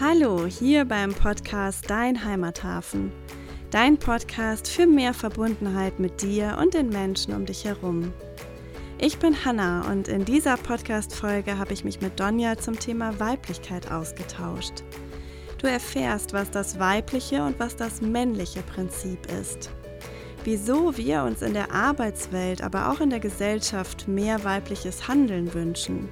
Hallo, hier beim Podcast Dein Heimathafen. Dein Podcast für mehr Verbundenheit mit dir und den Menschen um dich herum. Ich bin Hanna und in dieser Podcast-Folge habe ich mich mit Donja zum Thema Weiblichkeit ausgetauscht. Du erfährst, was das weibliche und was das männliche Prinzip ist. Wieso wir uns in der Arbeitswelt, aber auch in der Gesellschaft mehr weibliches Handeln wünschen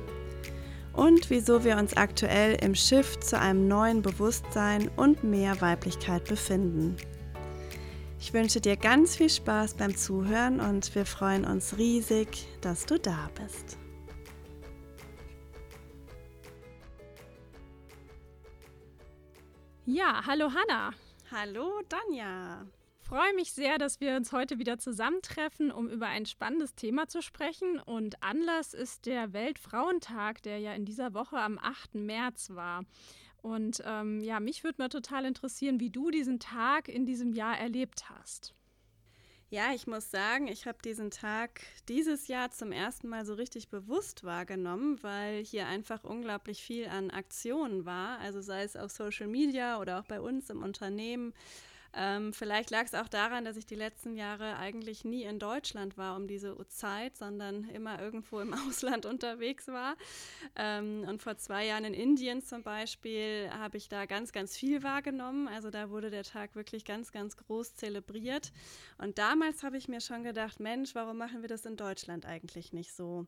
und wieso wir uns aktuell im Shift zu einem neuen Bewusstsein und mehr Weiblichkeit befinden. Ich wünsche dir ganz viel Spaß beim Zuhören und wir freuen uns riesig, dass du da bist. Ja, hallo Hanna. Hallo Danja freue mich sehr, dass wir uns heute wieder zusammentreffen, um über ein spannendes Thema zu sprechen. Und Anlass ist der Weltfrauentag, der ja in dieser Woche am 8. März war. Und ähm, ja, mich würde mal total interessieren, wie du diesen Tag in diesem Jahr erlebt hast. Ja, ich muss sagen, ich habe diesen Tag dieses Jahr zum ersten Mal so richtig bewusst wahrgenommen, weil hier einfach unglaublich viel an Aktionen war. Also sei es auf Social Media oder auch bei uns im Unternehmen. Ähm, vielleicht lag es auch daran, dass ich die letzten Jahre eigentlich nie in Deutschland war um diese Zeit, sondern immer irgendwo im Ausland unterwegs war. Ähm, und vor zwei Jahren in Indien zum Beispiel habe ich da ganz, ganz viel wahrgenommen. Also da wurde der Tag wirklich ganz, ganz groß zelebriert. Und damals habe ich mir schon gedacht, Mensch, warum machen wir das in Deutschland eigentlich nicht so?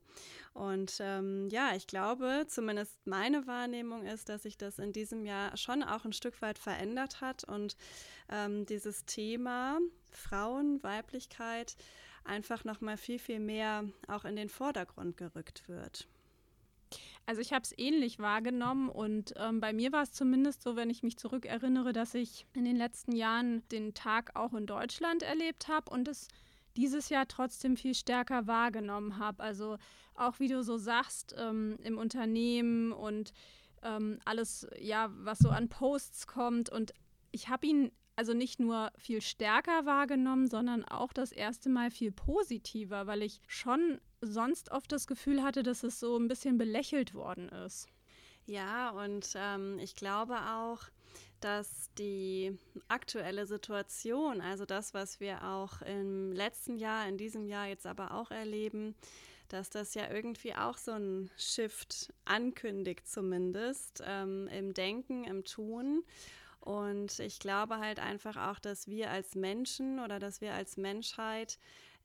Und ähm, ja, ich glaube, zumindest meine Wahrnehmung ist, dass sich das in diesem Jahr schon auch ein Stück weit verändert hat und ähm, dieses Thema Frauen, Weiblichkeit einfach noch mal viel, viel mehr auch in den Vordergrund gerückt wird. Also ich habe es ähnlich wahrgenommen und ähm, bei mir war es zumindest so, wenn ich mich zurückerinnere, dass ich in den letzten Jahren den Tag auch in Deutschland erlebt habe und es dieses Jahr trotzdem viel stärker wahrgenommen habe. Also auch wie du so sagst, ähm, im Unternehmen und ähm, alles, ja, was so an Posts kommt. Und ich habe ihn also nicht nur viel stärker wahrgenommen, sondern auch das erste Mal viel positiver, weil ich schon sonst oft das Gefühl hatte, dass es so ein bisschen belächelt worden ist. Ja, und ähm, ich glaube auch, dass die aktuelle Situation, also das, was wir auch im letzten Jahr, in diesem Jahr jetzt aber auch erleben, dass das ja irgendwie auch so ein Shift ankündigt, zumindest ähm, im Denken, im Tun. Und ich glaube halt einfach auch, dass wir als Menschen oder dass wir als Menschheit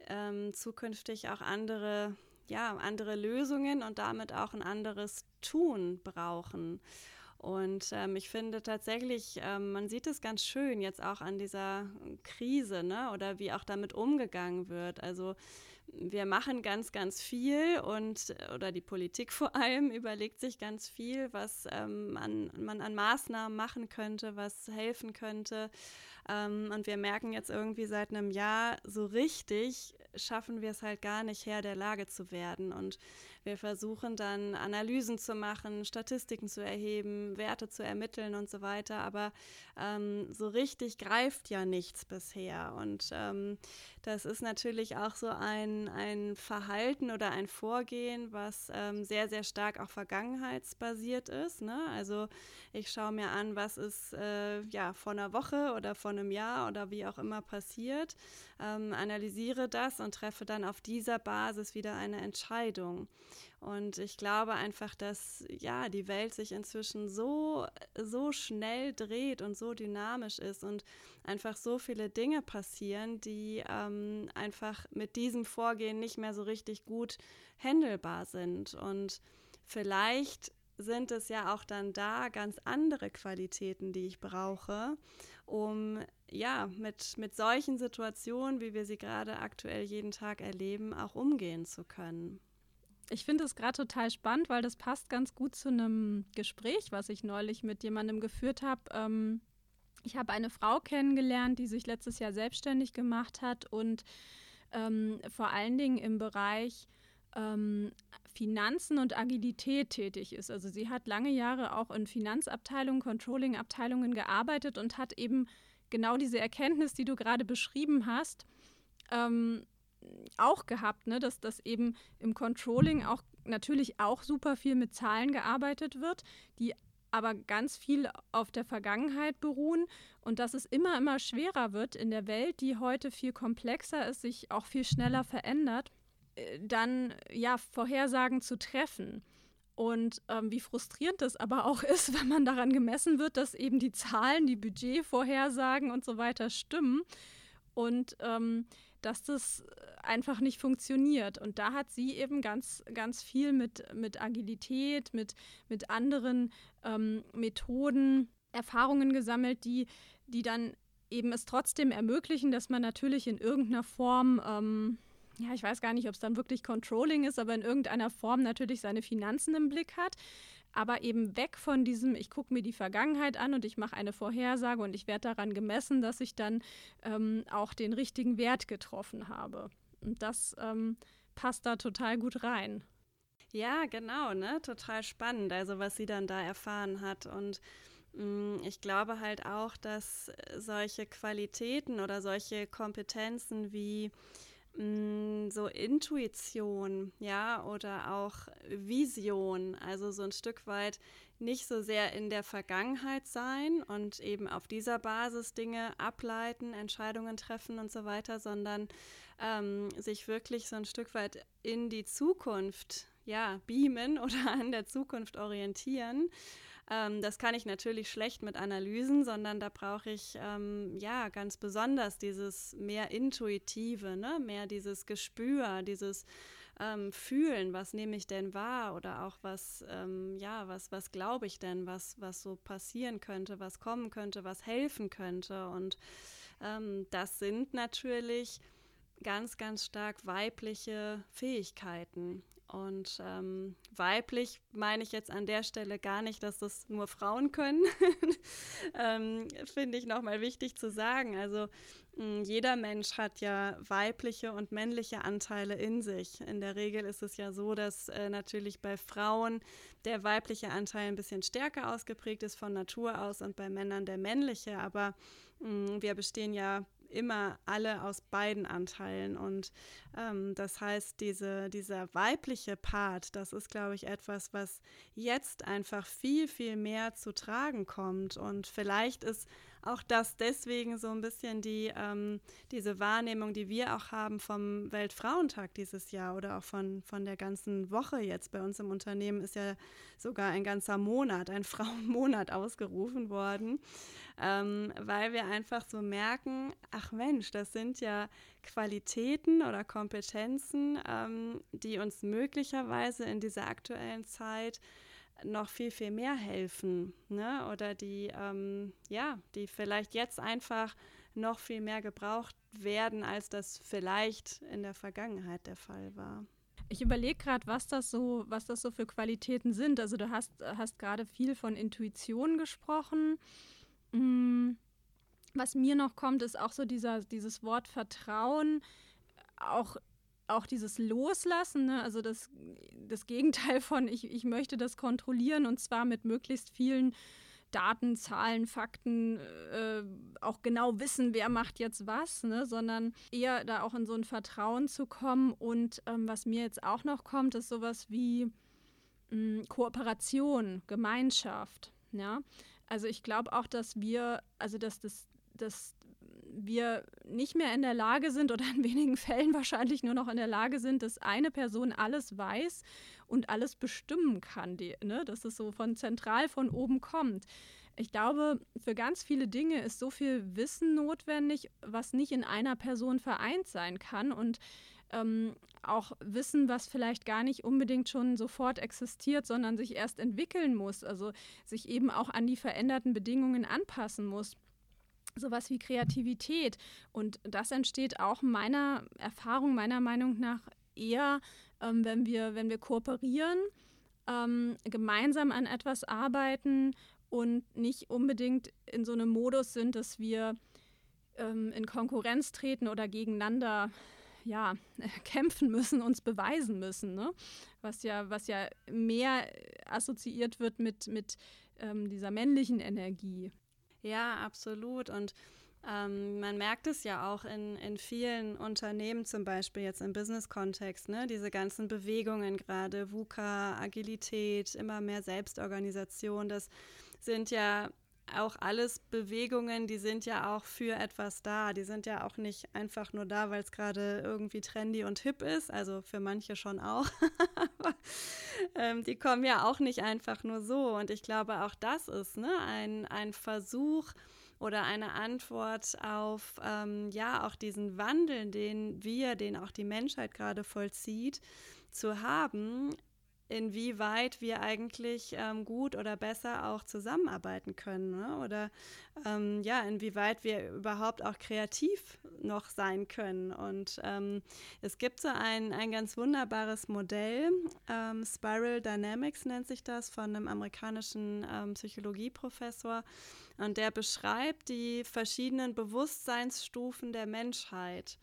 ähm, zukünftig auch andere, ja, andere Lösungen und damit auch ein anderes Tun brauchen. Und ähm, ich finde tatsächlich, ähm, man sieht es ganz schön jetzt auch an dieser Krise, ne? Oder wie auch damit umgegangen wird. Also wir machen ganz, ganz viel und oder die Politik vor allem überlegt sich ganz viel, was ähm, an, man an Maßnahmen machen könnte, was helfen könnte. Ähm, und wir merken jetzt irgendwie seit einem Jahr so richtig, schaffen wir es halt gar nicht Herr der Lage zu werden. Und wir versuchen dann Analysen zu machen, Statistiken zu erheben, Werte zu ermitteln und so weiter. Aber ähm, so richtig greift ja nichts bisher. Und ähm, das ist natürlich auch so ein, ein Verhalten oder ein Vorgehen, was ähm, sehr, sehr stark auch vergangenheitsbasiert ist. Ne? Also ich schaue mir an, was ist äh, ja vor einer Woche oder vor einem Jahr oder wie auch immer passiert, ähm, analysiere das und treffe dann auf dieser Basis wieder eine Entscheidung. Und ich glaube einfach, dass ja die Welt sich inzwischen so, so schnell dreht und so dynamisch ist und einfach so viele Dinge passieren, die ähm, einfach mit diesem Vorgehen nicht mehr so richtig gut handelbar sind. Und vielleicht sind es ja auch dann da ganz andere Qualitäten, die ich brauche, um ja mit, mit solchen Situationen, wie wir sie gerade aktuell jeden Tag erleben, auch umgehen zu können. Ich finde es gerade total spannend, weil das passt ganz gut zu einem Gespräch, was ich neulich mit jemandem geführt habe. Ähm, ich habe eine Frau kennengelernt, die sich letztes Jahr selbstständig gemacht hat und ähm, vor allen Dingen im Bereich ähm, Finanzen und Agilität tätig ist. Also sie hat lange Jahre auch in Finanzabteilungen, Controlling-Abteilungen gearbeitet und hat eben genau diese Erkenntnis, die du gerade beschrieben hast, ähm, auch gehabt, ne? dass das eben im Controlling auch natürlich auch super viel mit Zahlen gearbeitet wird, die aber ganz viel auf der Vergangenheit beruhen und dass es immer, immer schwerer wird in der Welt, die heute viel komplexer ist, sich auch viel schneller verändert, äh, dann ja Vorhersagen zu treffen. Und ähm, wie frustrierend das aber auch ist, wenn man daran gemessen wird, dass eben die Zahlen, die Budgetvorhersagen und so weiter stimmen und ähm, dass das einfach nicht funktioniert. Und da hat sie eben ganz, ganz viel mit, mit Agilität, mit, mit anderen ähm, Methoden, Erfahrungen gesammelt, die, die dann eben es trotzdem ermöglichen, dass man natürlich in irgendeiner Form ähm, ja, ich weiß gar nicht, ob es dann wirklich Controlling ist, aber in irgendeiner Form natürlich seine Finanzen im Blick hat. Aber eben weg von diesem, ich gucke mir die Vergangenheit an und ich mache eine Vorhersage und ich werde daran gemessen, dass ich dann ähm, auch den richtigen Wert getroffen habe. Und das ähm, passt da total gut rein. Ja, genau, ne? Total spannend, also was sie dann da erfahren hat. Und mh, mm, ich glaube halt auch, dass solche Qualitäten oder solche Kompetenzen wie Mm, so Intuition, ja, oder auch Vision, also so ein Stück weit nicht so sehr in der Vergangenheit sein und eben auf dieser Basis Dinge ableiten, Entscheidungen treffen und so weiter, sondern ähm, sich wirklich so ein Stück weit in die Zukunft, ja, beamen oder an der Zukunft orientieren ähm, das kann ich natürlich schlecht mit Analysen, sondern da brauche ich ähm, ja ganz besonders dieses mehr Intuitive, ne? mehr dieses Gespür, dieses ähm, Fühlen, was nehme ich denn wahr oder auch was, ähm, ja, was, was glaube ich denn, was, was so passieren könnte, was kommen könnte, was helfen könnte. Und ähm, das sind natürlich ganz, ganz stark weibliche Fähigkeiten. Und ähm, weiblich meine ich jetzt an der Stelle gar nicht, dass das nur Frauen können. ähm, Finde ich nochmal wichtig zu sagen. Also mh, hm, jeder Mensch hat ja weibliche und männliche Anteile in sich. In der Regel ist es ja so, dass äh, natürlich bei Frauen der weibliche Anteil ein bisschen stärker ausgeprägt ist von Natur aus und bei Männern der männliche. Aber mh, hm, wir bestehen ja immer alle aus beiden Anteilen. Und ähm, das heißt, diese, dieser weibliche Part, das ist, glaube ich, etwas, was jetzt einfach viel, viel mehr zu tragen kommt. Und vielleicht ist auch das deswegen so ein bisschen die, ähm, diese Wahrnehmung, die wir auch haben vom Weltfrauentag dieses Jahr oder auch von, von der ganzen Woche jetzt. Bei uns im Unternehmen ist ja sogar ein ganzer Monat, ein Frauenmonat ausgerufen worden, ähm, weil wir einfach so merken, ach Mensch, das sind ja Qualitäten oder Kompetenzen, ähm, die uns möglicherweise in dieser aktuellen Zeit noch viel, viel mehr helfen. Ne? Oder die, ähm, ja, die vielleicht jetzt einfach noch viel mehr gebraucht werden, als das vielleicht in der Vergangenheit der Fall war. Ich überlege gerade, was das so, was das so für Qualitäten sind. Also du hast, hast gerade viel von Intuition gesprochen. Mm, was mir noch kommt, ist auch so dieser, dieses Wort Vertrauen, auch auch dieses Loslassen, ne? also das, das Gegenteil von ich, ich möchte das kontrollieren und zwar mit möglichst vielen Daten, Zahlen, Fakten, äh, auch genau wissen, wer macht jetzt was, ne? sondern eher da auch in so ein Vertrauen zu kommen. Und ähm, was mir jetzt auch noch kommt, ist sowas wie mh, hm, Kooperation, Gemeinschaft. Ja? Also ich glaube auch, dass wir, also dass das, das wir nicht mehr in der Lage sind oder in wenigen Fällen wahrscheinlich nur noch in der Lage sind, dass eine Person alles weiß und alles bestimmen kann, die, ne? dass es so von zentral von oben kommt. Ich glaube, für ganz viele Dinge ist so viel Wissen notwendig, was nicht in einer Person vereint sein kann und ähm, auch Wissen, was vielleicht gar nicht unbedingt schon sofort existiert, sondern sich erst entwickeln muss, also sich eben auch an die veränderten Bedingungen anpassen muss sowas wie Kreativität. Und das entsteht auch meiner Erfahrung, meiner Meinung nach eher, ähm, wenn, wir, wenn wir kooperieren, ähm, gemeinsam an etwas arbeiten und nicht unbedingt in so einem Modus sind, dass wir ähm, in Konkurrenz treten oder gegeneinander ja, kämpfen müssen, uns beweisen müssen, ne? was, ja, was ja mehr assoziiert wird mit, mit ähm, dieser männlichen Energie. Ja, absolut. Und Ähm, man merkt es ja auch in, in vielen Unternehmen, zum Beispiel jetzt im Business-Kontext, ne? diese ganzen Bewegungen gerade, VUCA, Agilität, immer mehr Selbstorganisation, das sind ja auch alles Bewegungen, die sind ja auch für etwas da. Die sind ja auch nicht einfach nur da, weil es gerade irgendwie trendy und hip ist. Also für manche schon auch. Ähm, die kommen ja auch nicht einfach nur so. Und ich glaube, auch das ist ne, ein, ein Versuch, oder eine Antwort auf ähm, ja auch diesen Wandel, den wir, den auch die Menschheit gerade vollzieht, zu haben, inwieweit wir eigentlich ähm, gut oder besser auch zusammenarbeiten können ne? oder ähm, ja, inwieweit wir überhaupt auch kreativ noch sein können. Und ähm, es gibt so ein, ein ganz wunderbares Modell, ähm, Spiral Dynamics nennt sich das, von einem amerikanischen ähm, Psychologieprofessor. Und der beschreibt die verschiedenen Bewusstseinsstufen der Menschheit.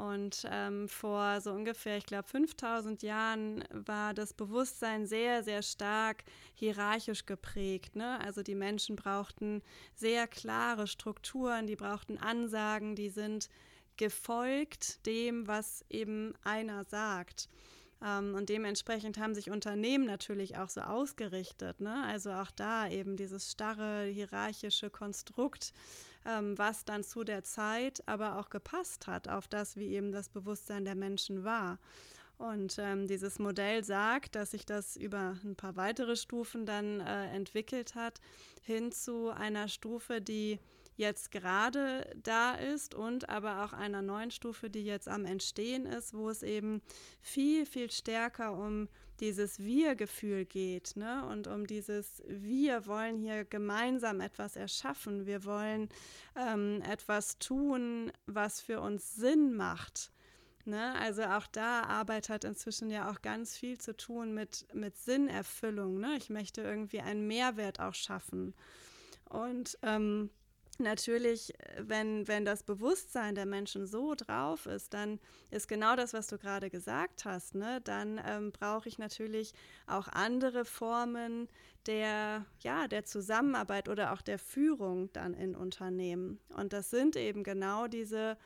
Und ähm, vor so ungefähr, ich glaube, 5000 Jahren war das Bewusstsein sehr, sehr stark hierarchisch geprägt. Ne? Also die Menschen brauchten sehr klare Strukturen, die brauchten Ansagen, die sind gefolgt dem, was eben einer sagt. Ähm, und dementsprechend haben sich Unternehmen natürlich auch so ausgerichtet. Ne? Also auch da eben dieses starre hierarchische Konstrukt, ähm, was dann zu der Zeit aber auch gepasst hat auf das, wie eben das Bewusstsein der Menschen war. Und ähm, dieses Modell sagt, dass sich das über ein paar weitere Stufen dann äh, entwickelt hat, hin zu einer Stufe, die jetzt gerade da ist und aber auch einer neuen Stufe, die jetzt am Entstehen ist, wo es eben viel, viel stärker um dieses Wir-Gefühl geht ne? und um dieses Wir wollen hier gemeinsam etwas erschaffen, wir wollen ähm, etwas tun, was für uns Sinn macht. Ne? Also auch da Arbeit hat inzwischen ja auch ganz viel zu tun mit, mit Sinnerfüllung. Ne? Ich möchte irgendwie einen Mehrwert auch schaffen. Und ähm, natürlich, wenn, wenn das Bewusstsein der Menschen so drauf ist, dann ist genau das, was du gerade gesagt hast. Ne? Dann ähm, brauche ich natürlich auch andere Formen der, ja, der Zusammenarbeit oder auch der Führung dann in Unternehmen. Und das sind eben genau diese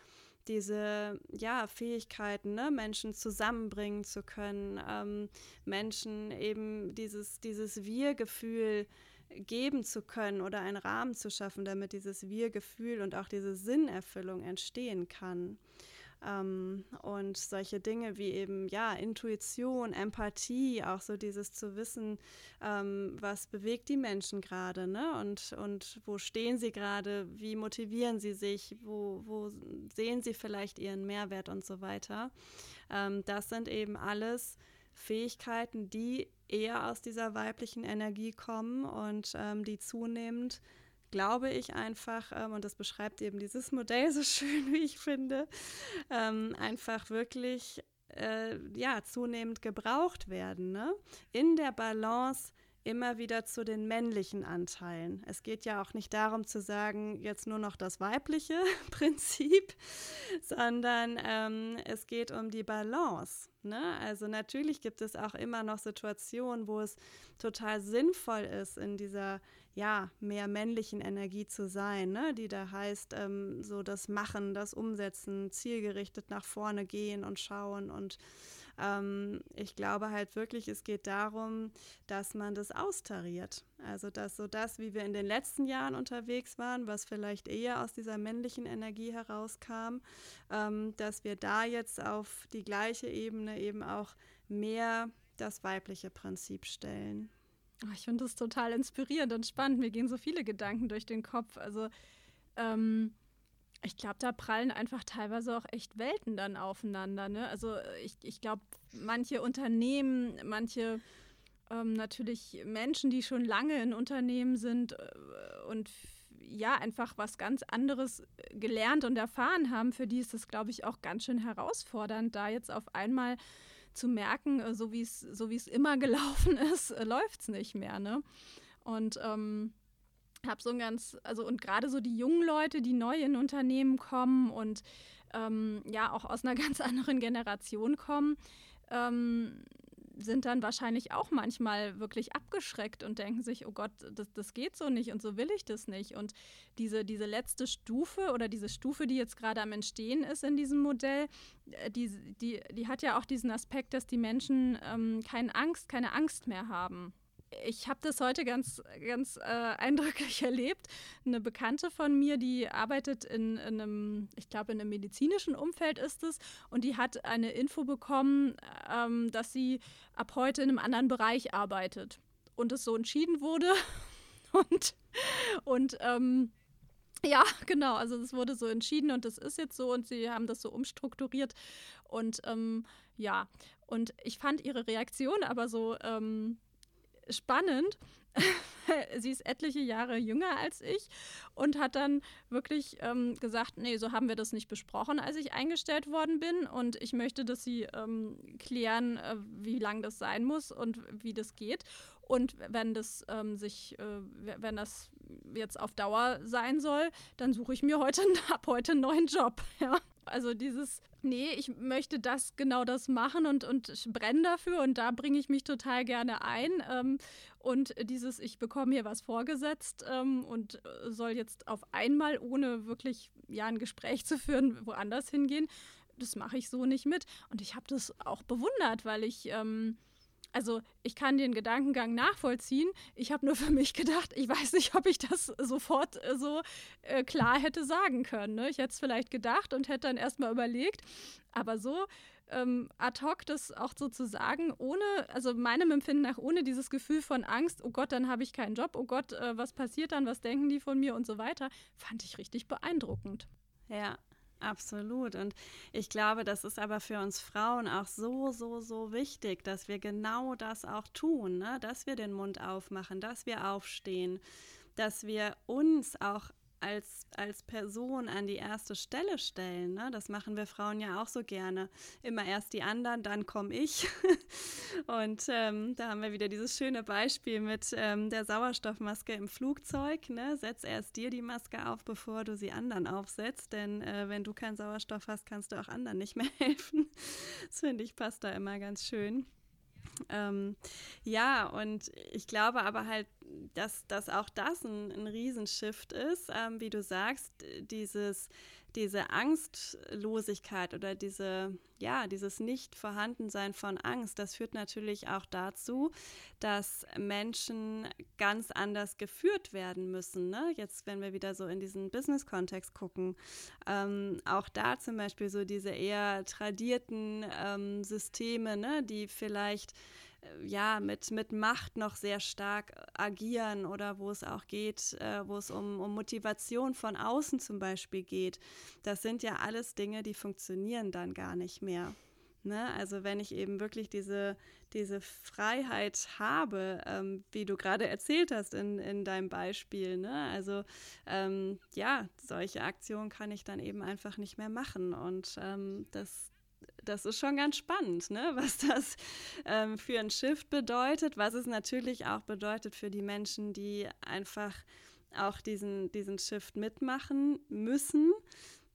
diese ja, Fähigkeiten, ne, Menschen zusammenbringen zu können, ähm, Menschen eben dieses, dieses Wir-Gefühl geben zu können oder einen Rahmen zu schaffen, damit dieses Wir-Gefühl und auch diese Sinnerfüllung entstehen kann. Ähm, und solche Dinge wie eben, ja, Intuition, Empathie, auch so dieses zu wissen, ähm, was bewegt die Menschen gerade, ne? Und, und wo stehen sie gerade, wie motivieren sie sich, wo, wo sehen sie vielleicht ihren Mehrwert und so weiter. Ähm, das sind eben alles Fähigkeiten, die eher aus dieser weiblichen Energie kommen und ähm, die zunehmend, glaube ich einfach, ähm, und das beschreibt eben dieses Modell so schön, wie ich finde, ähm, einfach wirklich äh, ja, zunehmend gebraucht werden. Ne? In der Balance immer wieder zu den männlichen Anteilen. Es geht ja auch nicht darum zu sagen, jetzt nur noch das weibliche Prinzip, sondern ähm, es geht um die Balance. Ne? Also natürlich gibt es auch immer noch Situationen, wo es total sinnvoll ist, in dieser ja mehr männlichen Energie zu sein, ne? die da heißt, ähm, so das Machen, das Umsetzen, zielgerichtet nach vorne gehen und schauen und ähm, ich glaube halt wirklich, es geht darum, dass man das austariert. Also dass so das, wie wir in den letzten Jahren unterwegs waren, was vielleicht eher aus dieser männlichen Energie herauskam, ähm, dass wir da jetzt auf die gleiche Ebene eben auch mehr das weibliche Prinzip stellen. Ich finde das total inspirierend und spannend. Mir gehen so viele Gedanken durch den Kopf. Also ähm, ich glaube, da prallen einfach teilweise auch echt Welten dann aufeinander. Ne? Also ich, ich glaube, manche Unternehmen, manche ähm, natürlich Menschen, die schon lange in Unternehmen sind äh, und ja, einfach was ganz anderes gelernt und erfahren haben, für die ist das, glaube ich, auch ganz schön herausfordernd, da jetzt auf einmal zu merken, äh, so wie es so immer gelaufen ist, äh, läuft es nicht mehr. Ne? Und ähm, habe so ein ganz, also und gerade so die jungen Leute, die neu in Unternehmen kommen und ähm, ja auch aus einer ganz anderen Generation kommen, ähm, sind dann wahrscheinlich auch manchmal wirklich abgeschreckt und denken sich, oh Gott, das, das geht so nicht und so will ich das nicht. Und diese, diese letzte Stufe oder diese Stufe, die jetzt gerade am Entstehen ist in diesem Modell, äh, die, die, die hat ja auch diesen Aspekt, dass die Menschen ähm, keine Angst, keine Angst mehr haben ich habe das heute ganz, ganz äh, eindrücklich erlebt. Eine Bekannte von mir, die arbeitet in, in einem, ich glaube, in einem medizinischen Umfeld ist es, und die hat eine Info bekommen, ähm, dass sie ab heute in einem anderen Bereich arbeitet. Und es so entschieden wurde. und und ähm, ja, genau, also es wurde so entschieden und das ist jetzt so und sie haben das so umstrukturiert. Und ähm, ja, und ich fand ihre Reaktion aber so ähm, spannend. sie ist etliche Jahre jünger als ich und hat dann wirklich ähm, gesagt, nee, so haben wir das nicht besprochen, als ich eingestellt worden bin. Und ich möchte, dass sie ähm, klären, äh, wie lang das sein muss und wie das geht. Und wenn das ähm, sich, äh, wenn das jetzt auf Dauer sein soll, dann suche ich mir heute ab heute einen neuen Job. Ja. Also dieses, nee, ich möchte das, genau das machen und, und brenne dafür und da bringe ich mich total gerne ein. Ähm, und dieses, ich bekomme hier was vorgesetzt ähm, und soll jetzt auf einmal, ohne wirklich ja ein Gespräch zu führen, woanders hingehen, das mache ich so nicht mit. Und ich habe das auch bewundert, weil ich ähm, also ich kann den Gedankengang nachvollziehen. Ich habe nur für mich gedacht, ich weiß nicht, ob ich das sofort äh, so äh, klar hätte sagen können. Ne? Ich hätte es vielleicht gedacht und hätte dann erstmal überlegt, aber so ähm, ad hoc das auch so zu sagen, ohne, also meinem Empfinden nach, ohne dieses Gefühl von Angst, oh Gott, dann habe ich keinen Job, oh Gott, äh, was passiert dann, was denken die von mir und so weiter, fand ich richtig beeindruckend. Ja, Absolut. Und ich glaube, das ist aber für uns Frauen auch so, so, so wichtig, dass wir genau das auch tun, ne? dass wir den Mund aufmachen, dass wir aufstehen, dass wir uns auch als, als Person an die erste Stelle stellen. Ne? Das machen wir Frauen ja auch so gerne. Immer erst die anderen, dann komme ich. Und ähm, da haben wir wieder dieses schöne Beispiel mit ähm, der Sauerstoffmaske im Flugzeug. Ne? Setz erst dir die Maske auf, bevor du sie anderen aufsetzt. Denn äh, wenn du keinen Sauerstoff hast, kannst du auch anderen nicht mehr helfen. Das finde ich passt da immer ganz schön. Ähm, ja, und ich glaube aber halt, dass, dass auch das ein, ein Riesenshift ist, ähm, wie du sagst, dieses, diese Angstlosigkeit oder diese, ja, dieses Nicht-Vorhandensein von Angst, das führt natürlich auch dazu, dass Menschen ganz anders geführt werden müssen. Ne? Jetzt, wenn wir wieder so in diesen Business-Kontext gucken, ähm, auch da zum Beispiel so diese eher tradierten ähm, Systeme, ne, die vielleicht ja, mit, mit Macht noch sehr stark agieren oder wo es auch geht, äh, wo es um, um Motivation von außen zum Beispiel geht. Das sind ja alles Dinge, die funktionieren dann gar nicht mehr. Ne? Also wenn ich eben wirklich diese, diese Freiheit habe, ähm, wie du gerade erzählt hast in, in deinem Beispiel, ne? also ähm, ja, solche Aktionen kann ich dann eben einfach nicht mehr machen und ähm, das, das ist schon ganz spannend, ne? was das ähm, für ein Shift bedeutet, was es natürlich auch bedeutet für die Menschen, die einfach auch diesen, diesen Shift mitmachen müssen.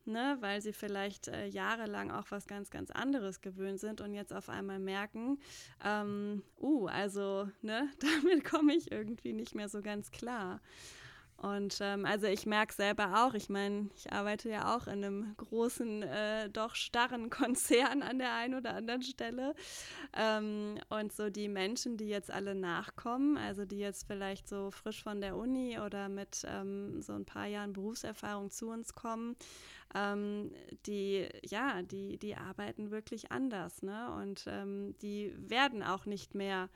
Ne, weil sie vielleicht äh, jahrelang auch was ganz, ganz anderes gewöhnt sind und jetzt auf einmal merken, ähm, uh, also ne, damit komme ich irgendwie nicht mehr so ganz klar. Und ähm, also ich merke selber auch, ich meine, ich arbeite ja auch in einem großen, äh, doch starren Konzern an der einen oder anderen Stelle. Ähm, und so die Menschen, die jetzt alle nachkommen, also die jetzt vielleicht so frisch von der Uni oder mit ähm, so ein paar Jahren Berufserfahrung zu uns kommen, ähm, die, ja, die, die arbeiten wirklich anders. Ne? Und ähm, die werden auch nicht mehr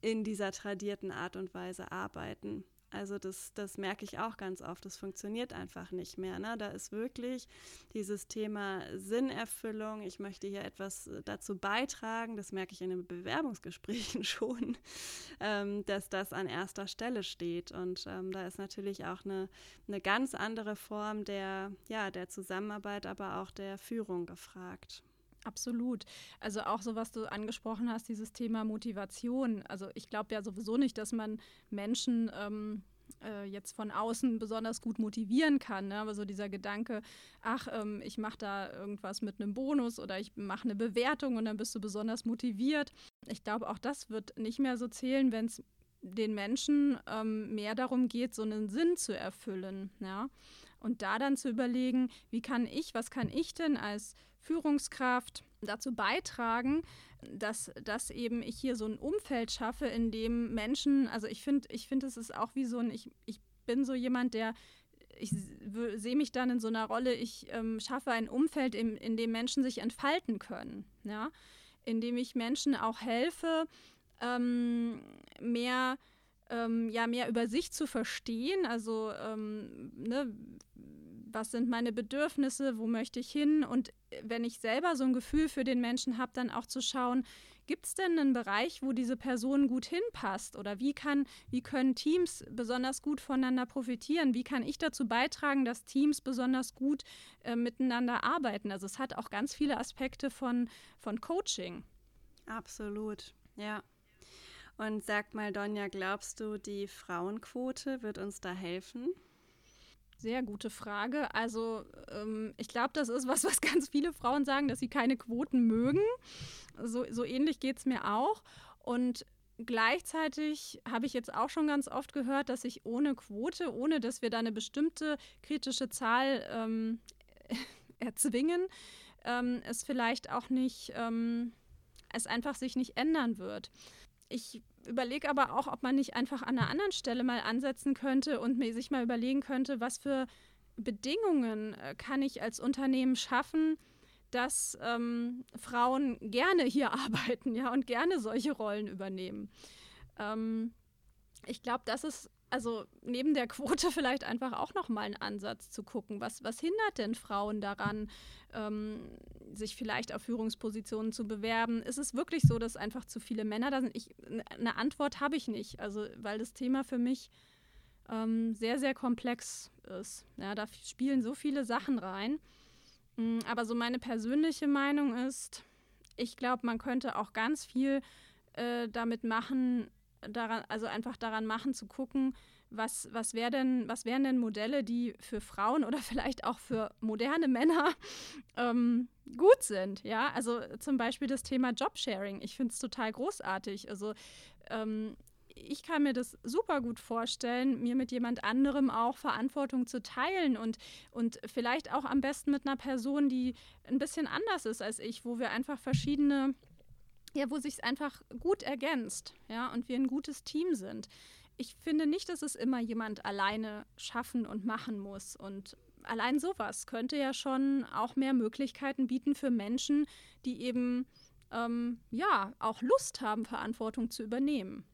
in dieser tradierten Art und Weise arbeiten. Also das, das merke ich auch ganz oft. Das funktioniert einfach nicht mehr. Ne? Da ist wirklich dieses Thema Sinnerfüllung. Ich möchte hier etwas äh, dazu beitragen. Das merke ich in den Bewerbungsgesprächen schon, ähm, dass das an erster Stelle steht. Und ähm, da ist natürlich auch eine, eine ganz andere Form der, ja, der Zusammenarbeit, aber auch der Führung gefragt. Absolut. Also auch so, was du angesprochen hast, dieses Thema Motivation. Also ich glaube ja sowieso nicht, dass man Menschen ähm, äh, jetzt von außen besonders gut motivieren kann. Ne? Aber so dieser Gedanke, ach, ähm, ich mache da irgendwas mit einem Bonus oder ich mache eine Bewertung und dann bist du besonders motiviert. Ich glaube, auch das wird nicht mehr so zählen, wenn es den Menschen ähm, mehr darum geht, so einen Sinn zu erfüllen. Ja? Und da dann zu überlegen, wie kann ich, was kann ich denn als Führungskraft dazu beitragen, dass, dass eben ich hier so ein Umfeld schaffe, in dem Menschen, also ich finde, ich finde, es ist auch wie so ein, ich, ich bin so jemand, der ich sehe mich dann in so einer Rolle, ich ähm, schaffe ein Umfeld, in, in dem Menschen sich entfalten können, ja? in dem ich Menschen auch helfe, ähm, mehr, ähm, ja, mehr über sich zu verstehen. Also, ähm, ne, was sind meine Bedürfnisse, wo möchte ich hin? Und wenn ich selber so ein Gefühl für den Menschen habe, dann auch zu schauen, gibt es denn einen Bereich, wo diese Person gut hinpasst? Oder wie, kann, wie können Teams besonders gut voneinander profitieren? Wie kann ich dazu beitragen, dass Teams besonders gut äh, miteinander arbeiten? Also es hat auch ganz viele Aspekte von, von Coaching. Absolut, ja. Und sag mal, Donja, glaubst du, die Frauenquote wird uns da helfen? Sehr gute Frage. Also ähm, ich glaube, das ist was, was ganz viele Frauen sagen, dass sie keine Quoten mögen. So, so ähnlich geht es mir auch. Und gleichzeitig habe ich jetzt auch schon ganz oft gehört, dass ich ohne Quote, ohne dass wir da eine bestimmte kritische Zahl ähm, erzwingen, ähm, es vielleicht auch nicht, ähm, es einfach sich nicht ändern wird. Ich überlege aber auch, ob man nicht einfach an einer anderen Stelle mal ansetzen könnte und mir sich mal überlegen könnte, was für Bedingungen äh, kann ich als Unternehmen schaffen, dass ähm, Frauen gerne hier arbeiten, ja, und gerne solche Rollen übernehmen. Ähm, ich glaube, das ist also neben der Quote vielleicht einfach auch nochmal ein Ansatz zu gucken, was, was hindert denn Frauen daran, ähm, sich vielleicht auf Führungspositionen zu bewerben? Ist es wirklich so, dass einfach zu viele Männer da sind? Ich, eine Antwort habe ich nicht, also weil das Thema für mich ähm, sehr, sehr komplex ist. Ja, da spielen so viele Sachen rein. Mm, aber so meine persönliche Meinung ist, ich glaube, man könnte auch ganz viel äh, damit machen, daran, also einfach daran machen, zu gucken, was, was, wär denn, was wären denn Modelle, die für Frauen oder vielleicht auch für moderne Männer ähm, gut sind. Ja, also zum Beispiel das Thema Jobsharing. Ich finde es total großartig. Also ähm, ich kann mir das super gut vorstellen, mir mit jemand anderem auch Verantwortung zu teilen und, und vielleicht auch am besten mit einer Person, die ein bisschen anders ist als ich, wo wir einfach verschiedene ja, wo sich einfach gut ergänzt, ja, und wir ein gutes Team sind. Ich finde nicht, dass es immer jemand alleine schaffen und machen muss. Und allein sowas könnte ja schon auch mehr Möglichkeiten bieten für Menschen, die eben ähm, ja auch Lust haben, Verantwortung zu übernehmen.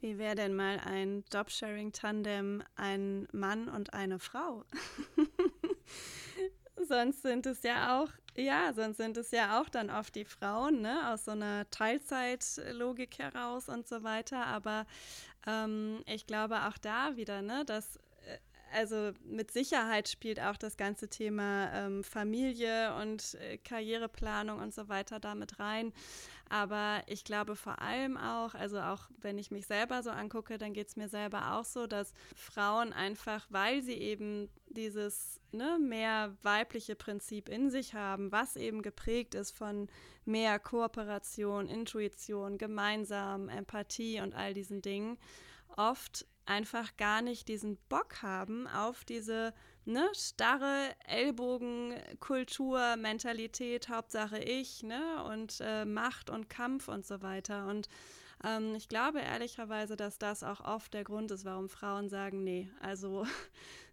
Wie wäre denn mal ein Jobsharing-Tandem ein Mann und eine Frau? sonst sind es ja auch, ja, sonst sind es ja auch dann oft die Frauen, ne, aus so einer Teilzeitlogik heraus und so weiter. Aber ähm, ich glaube auch da wieder, ne, dass also mit Sicherheit spielt auch das ganze Thema ähm, Familie und äh, Karriereplanung und so weiter damit rein. Aber ich glaube vor allem auch, also auch wenn ich mich selber so angucke, dann geht es mir selber auch so, dass Frauen einfach, weil sie eben dieses ne, mehr weibliche Prinzip in sich haben, was eben geprägt ist von mehr Kooperation, Intuition, gemeinsam, Empathie und all diesen Dingen, oft einfach gar nicht diesen Bock haben auf diese ne, starre Ellbogenkultur, Mentalität, Hauptsache ich, ne, und äh, Macht und Kampf und so weiter. Und ähm, ich glaube ehrlicherweise, dass das auch oft der Grund ist, warum Frauen sagen, nee, also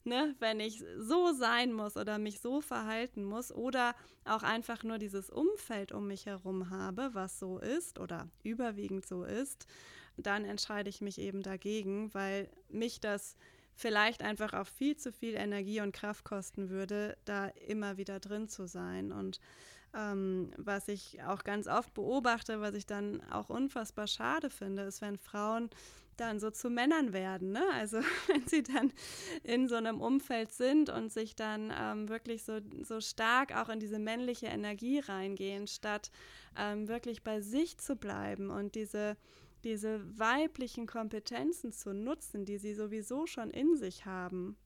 ne, wenn ich so sein muss oder mich so verhalten muss oder auch einfach nur dieses Umfeld um mich herum habe, was so ist oder überwiegend so ist, dann entscheide ich mich eben dagegen, weil mich das vielleicht einfach auch viel zu viel Energie und Kraft kosten würde, da immer wieder drin zu sein. Und ähm, was ich auch ganz oft beobachte, was ich dann auch unfassbar schade finde, ist, wenn Frauen dann so zu Männern werden. Ne? Also wenn sie dann in so einem Umfeld sind und sich dann ähm, wirklich so, so stark auch in diese männliche Energie reingehen, statt ähm, wirklich bei sich zu bleiben und diese diese weiblichen Kompetenzen zu nutzen, die sie sowieso schon in sich haben.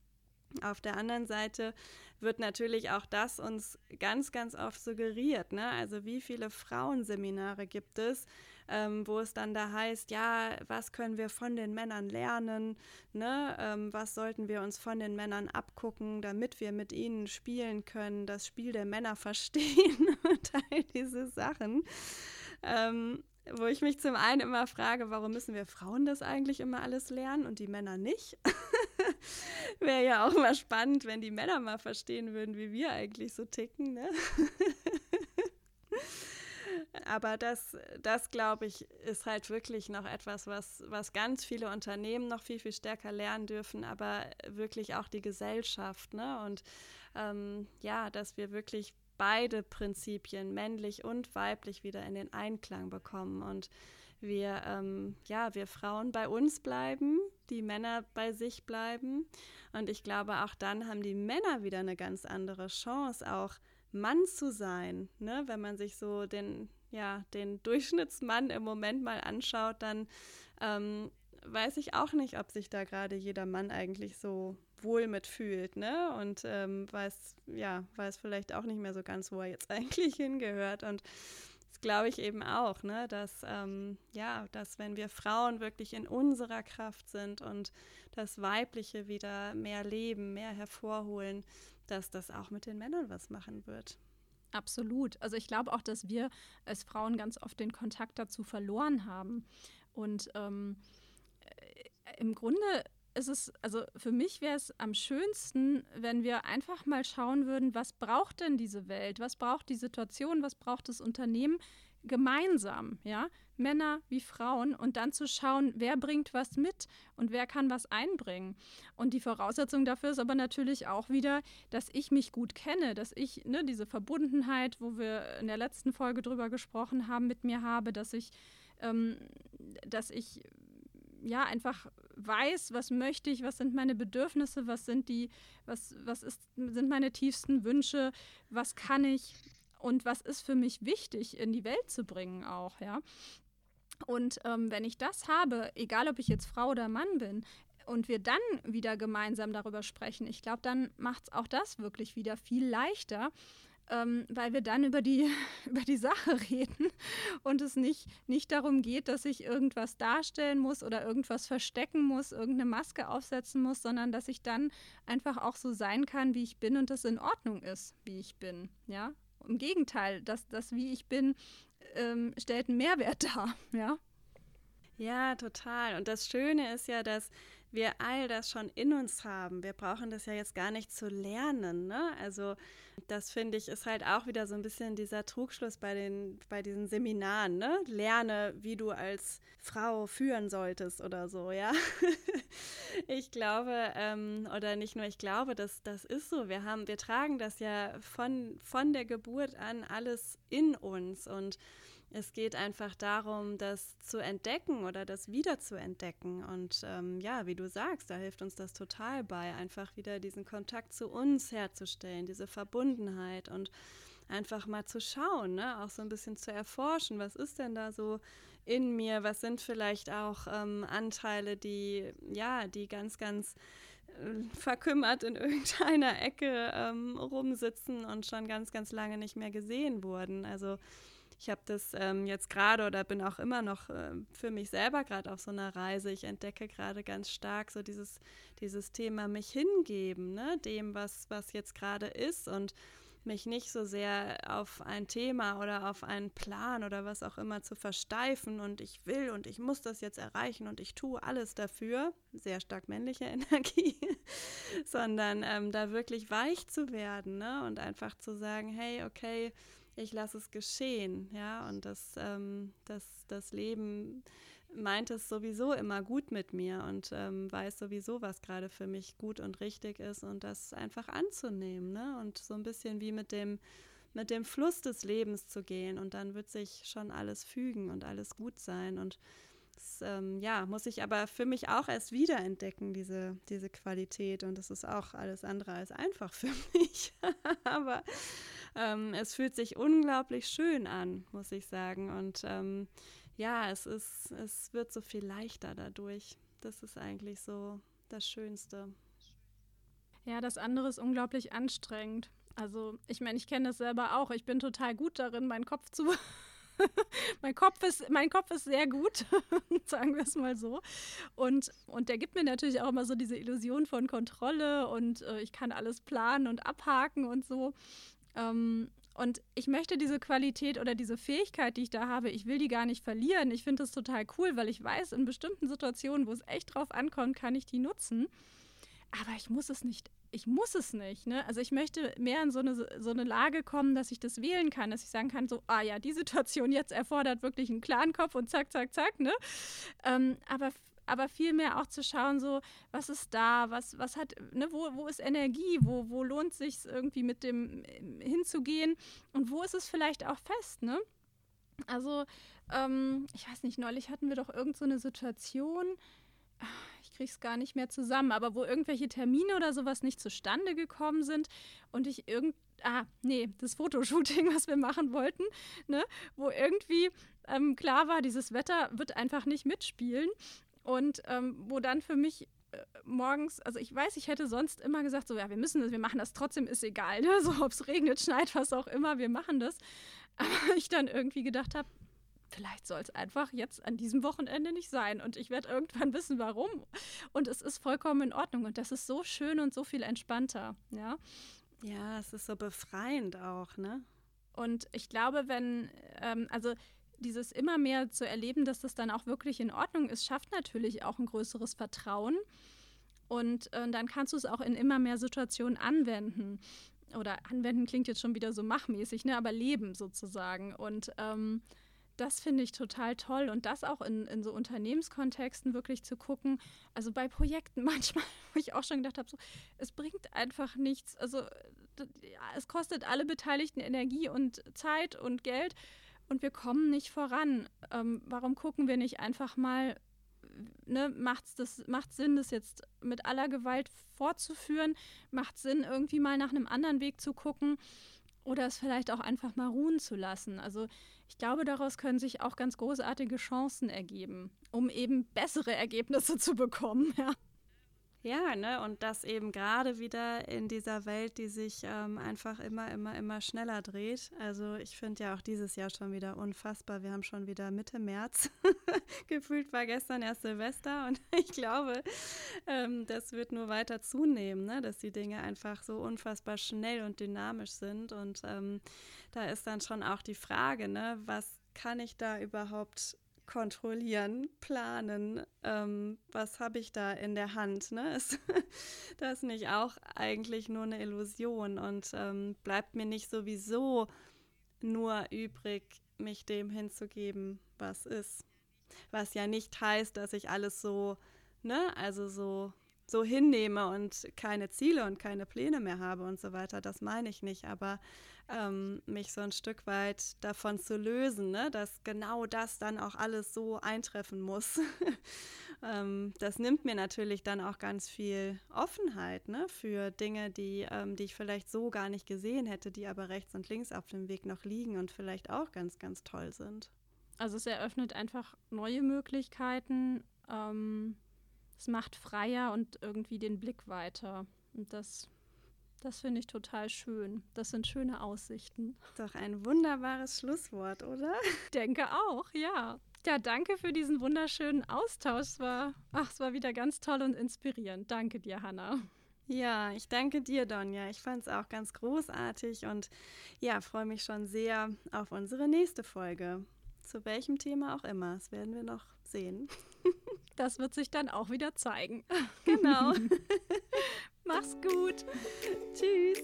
Auf der anderen Seite wird natürlich auch das uns ganz, ganz oft suggeriert. Ne? Also wie viele Frauenseminare gibt es, ähm, wo es dann da heißt, ja, was können wir von den Männern lernen, ne? Ähm, was sollten wir uns von den Männern abgucken, damit wir mit ihnen spielen können, das Spiel der Männer verstehen und all diese Sachen. Ähm, wo ich mich zum einen immer frage, warum müssen wir Frauen das eigentlich immer alles lernen und die Männer nicht? Wäre ja auch mal spannend, wenn die Männer mal verstehen würden, wie wir eigentlich so ticken. Ne? Aber das, das glaube ich, ist halt wirklich noch etwas, was, was ganz viele Unternehmen noch viel, viel stärker lernen dürfen, aber wirklich auch die Gesellschaft. Ne? Und ähm, ja, dass wir wirklich beide Prinzipien, männlich und weiblich, wieder in den Einklang bekommen und wir, ähm, ja, wir Frauen bei uns bleiben, die Männer bei sich bleiben. Und ich glaube, auch dann haben die Männer wieder eine ganz andere Chance, auch Mann zu sein. Ne? Wenn man sich so den, ja, den Durchschnittsmann im Moment mal anschaut, dann ähm, weiß ich auch nicht, ob sich da gerade jeder Mann eigentlich so wohl mitfühlt, ne? Und ähm, weiß, ja, weiß vielleicht auch nicht mehr so ganz, wo er jetzt eigentlich hingehört. Und das glaube ich eben auch, ne? Dass, ähm, ja, dass wenn wir Frauen wirklich in unserer Kraft sind und das Weibliche wieder mehr leben, mehr hervorholen, dass das auch mit den Männern was machen wird. Absolut. Also ich glaube auch, dass wir als Frauen ganz oft den Kontakt dazu verloren haben. Und ähm, äh, im Grunde ist es, also für mich wäre es am schönsten, wenn wir einfach mal schauen würden, was braucht denn diese Welt, was braucht die Situation, was braucht das Unternehmen gemeinsam, ja, Männer wie Frauen und dann zu schauen, wer bringt was mit und wer kann was einbringen. Und die Voraussetzung dafür ist aber natürlich auch wieder, dass ich mich gut kenne, dass ich ne, diese Verbundenheit, wo wir in der letzten Folge drüber gesprochen haben, mit mir habe, dass ich, ähm, dass ich ja einfach weiß, was möchte ich, was sind meine Bedürfnisse, was sind die, was, was ist, sind meine tiefsten Wünsche, was kann ich und was ist für mich wichtig in die Welt zu bringen auch, ja. Und ähm, wenn ich das habe, egal ob ich jetzt Frau oder Mann bin, und wir dann wieder gemeinsam darüber sprechen, ich glaube, dann macht es auch das wirklich wieder viel leichter, ähm, weil wir dann über die, über die Sache reden und es nicht, nicht darum geht, dass ich irgendwas darstellen muss oder irgendwas verstecken muss, irgendeine Maske aufsetzen muss, sondern dass ich dann einfach auch so sein kann, wie ich bin und das in Ordnung ist, wie ich bin. Ja? Im Gegenteil, das, das wie ich bin, ähm, stellt einen Mehrwert dar. Ja? ja, total. Und das Schöne ist ja, dass wir all das schon in uns haben. Wir brauchen das ja jetzt gar nicht zu lernen. Ne? Also das finde ich ist halt auch wieder so ein bisschen dieser Trugschluss bei, den, bei diesen Seminaren. Ne? Lerne, wie du als Frau führen solltest oder so, ja. ich glaube, ähm, oder nicht nur ich glaube, das, das ist so. Wir haben, wir tragen das ja von, von der Geburt an alles in uns und es geht einfach darum, das zu entdecken oder das wieder zu entdecken. Und ähm, ja, wie du sagst, da hilft uns das total bei, einfach wieder diesen Kontakt zu uns herzustellen, diese Verbundenheit und einfach mal zu schauen, ne? auch so ein bisschen zu erforschen, was ist denn da so in mir, was sind vielleicht auch ähm, Anteile, die, ja, die ganz, ganz äh, verkümmert in irgendeiner Ecke ähm, rumsitzen und schon ganz, ganz lange nicht mehr gesehen wurden. Also ich habe das ähm, jetzt gerade oder bin auch immer noch äh, für mich selber gerade auf so einer Reise. Ich entdecke gerade ganz stark so dieses, dieses Thema mich hingeben, ne? dem, was, was jetzt gerade ist und mich nicht so sehr auf ein Thema oder auf einen Plan oder was auch immer zu versteifen und ich will und ich muss das jetzt erreichen und ich tue alles dafür, sehr stark männliche Energie, sondern ähm, da wirklich weich zu werden ne? und einfach zu sagen, hey, okay, ich lasse es geschehen, ja, und das, ähm, das, das Leben meint es sowieso immer gut mit mir und ähm, weiß sowieso, was gerade für mich gut und richtig ist und das einfach anzunehmen, ne? Und so ein bisschen wie mit dem, mit dem Fluss des Lebens zu gehen und dann wird sich schon alles fügen und alles gut sein und das, ähm, ja, muss ich aber für mich auch erst wiederentdecken, diese, diese Qualität. Und das ist auch alles andere als einfach für mich. aber ähm, es fühlt sich unglaublich schön an, muss ich sagen. Und ähm, ja, es ist, es wird so viel leichter dadurch. Das ist eigentlich so das Schönste. Ja, das andere ist unglaublich anstrengend. Also, ich meine, ich kenne das selber auch. Ich bin total gut darin, meinen Kopf zu. mein, Kopf ist, mein Kopf ist sehr gut, sagen wir es mal so. Und, und der gibt mir natürlich auch immer so diese Illusion von Kontrolle und äh, ich kann alles planen und abhaken und so. Ähm, und ich möchte diese Qualität oder diese Fähigkeit, die ich da habe, ich will die gar nicht verlieren. Ich finde das total cool, weil ich weiß, in bestimmten Situationen, wo es echt drauf ankommt, kann ich die nutzen. Aber ich muss es nicht. Ich muss es nicht. Ne? Also ich möchte mehr in so eine, so eine Lage kommen, dass ich das wählen kann, dass ich sagen kann, so, ah ja, die Situation jetzt erfordert wirklich einen klaren Kopf und zack, zack, zack. Ne? Ähm, aber aber vielmehr auch zu schauen, so, was ist da, was, was hat, ne, wo, wo ist Energie, wo, wo lohnt sich irgendwie mit dem hinzugehen und wo ist es vielleicht auch fest, ne? Also, ähm, ich weiß nicht, neulich hatten wir doch irgend so eine Situation, ich kriege es gar nicht mehr zusammen, aber wo irgendwelche Termine oder sowas nicht zustande gekommen sind und ich irgend ah, nee, das Fotoshooting, was wir machen wollten, ne, wo irgendwie ähm, klar war, dieses Wetter wird einfach nicht mitspielen. Und ähm, wo dann für mich äh, morgens, also ich weiß, ich hätte sonst immer gesagt, so ja, wir müssen das, wir machen das trotzdem, ist egal, ne? so ob es regnet, schneit, was auch immer, wir machen das. Aber ich dann irgendwie gedacht habe, vielleicht soll es einfach jetzt an diesem Wochenende nicht sein und ich werde irgendwann wissen, warum. Und es ist vollkommen in Ordnung und das ist so schön und so viel entspannter, ja. Ja, es ist so befreiend auch, ne? Und ich glaube, wenn, ähm, also dieses immer mehr zu erleben, dass das dann auch wirklich in Ordnung ist, schafft natürlich auch ein größeres Vertrauen. Und äh, dann kannst du es auch in immer mehr Situationen anwenden. Oder anwenden klingt jetzt schon wieder so machmäßig, ne? aber leben sozusagen. Und ähm, das finde ich total toll. Und das auch in, in so Unternehmenskontexten wirklich zu gucken. Also bei Projekten manchmal, wo ich auch schon gedacht habe, so, es bringt einfach nichts. Also ja, es kostet alle Beteiligten Energie und Zeit und Geld und wir kommen nicht voran. Ähm, warum gucken wir nicht einfach mal, ne, macht's das, macht Sinn, das jetzt mit aller Gewalt fortzuführen? Macht Sinn, irgendwie mal nach einem anderen Weg zu gucken oder es vielleicht auch einfach mal ruhen zu lassen? Also ich glaube, daraus können sich auch ganz großartige Chancen ergeben, um eben bessere Ergebnisse zu bekommen. Ja. Ja, ne, und das eben gerade wieder in dieser Welt, die sich ähm, einfach immer, immer, immer schneller dreht. Also ich finde ja auch dieses Jahr schon wieder unfassbar. Wir haben schon wieder Mitte März. Gefühlt war gestern erst Silvester und ich glaube, ähm, das wird nur weiter zunehmen, ne, dass die Dinge einfach so unfassbar schnell und dynamisch sind. Und ähm, da ist dann schon auch die Frage, ne, was kann ich da überhaupt kontrollieren, planen, ähm, was habe ich da in der Hand. Ne? Ist das nicht auch eigentlich nur eine Illusion und ähm, bleibt mir nicht sowieso nur übrig, mich dem hinzugeben, was ist. Was ja nicht heißt, dass ich alles so, ne, also so so hinnehme und keine Ziele und keine Pläne mehr habe und so weiter. Das meine ich nicht, aber ähm, mich so ein Stück weit davon zu lösen, ne? dass genau das dann auch alles so eintreffen muss. ähm, das nimmt mir natürlich dann auch ganz viel Offenheit ne? für Dinge, die, ähm, die ich vielleicht so gar nicht gesehen hätte, die aber rechts und links auf dem Weg noch liegen und vielleicht auch ganz, ganz toll sind. Also es eröffnet einfach neue Möglichkeiten ähm, es macht freier und irgendwie den Blick weiter. Und das, das finde ich total schön. Das sind schöne Aussichten. Doch ein wunderbares Schlusswort, oder? Denke auch, ja. Ja, danke für diesen wunderschönen Austausch. Es war, ach, es war wieder ganz toll und inspirierend. Danke dir, Hanna. Ja, ich danke dir, Donja. Ich fand es auch ganz großartig und ja, freue mich schon sehr auf unsere nächste Folge. Zu welchem Thema auch immer. Das werden wir noch sehen. Das wird sich dann auch wieder zeigen. Genau. Mach's gut. Tschüss.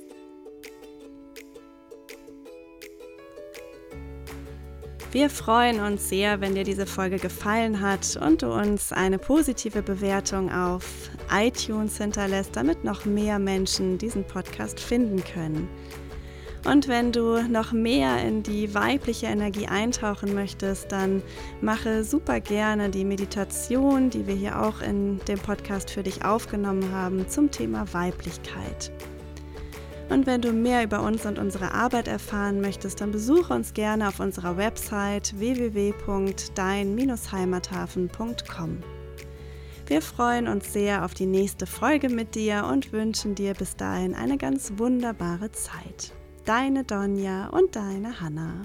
Wir freuen uns sehr, wenn dir diese Folge gefallen hat und du uns eine positive Bewertung auf iTunes hinterlässt, damit noch mehr Menschen diesen Podcast finden können. Und wenn du noch mehr in die weibliche Energie eintauchen möchtest, dann mache super gerne die Meditation, die wir hier auch in dem Podcast für dich aufgenommen haben, zum Thema Weiblichkeit. Und wenn du mehr über uns und unsere Arbeit erfahren möchtest, dann besuche uns gerne auf unserer Website www.dein-heimathafen.com. Wir freuen uns sehr auf die nächste Folge mit dir und wünschen dir bis dahin eine ganz wunderbare Zeit. Deine Donja und deine Hanna.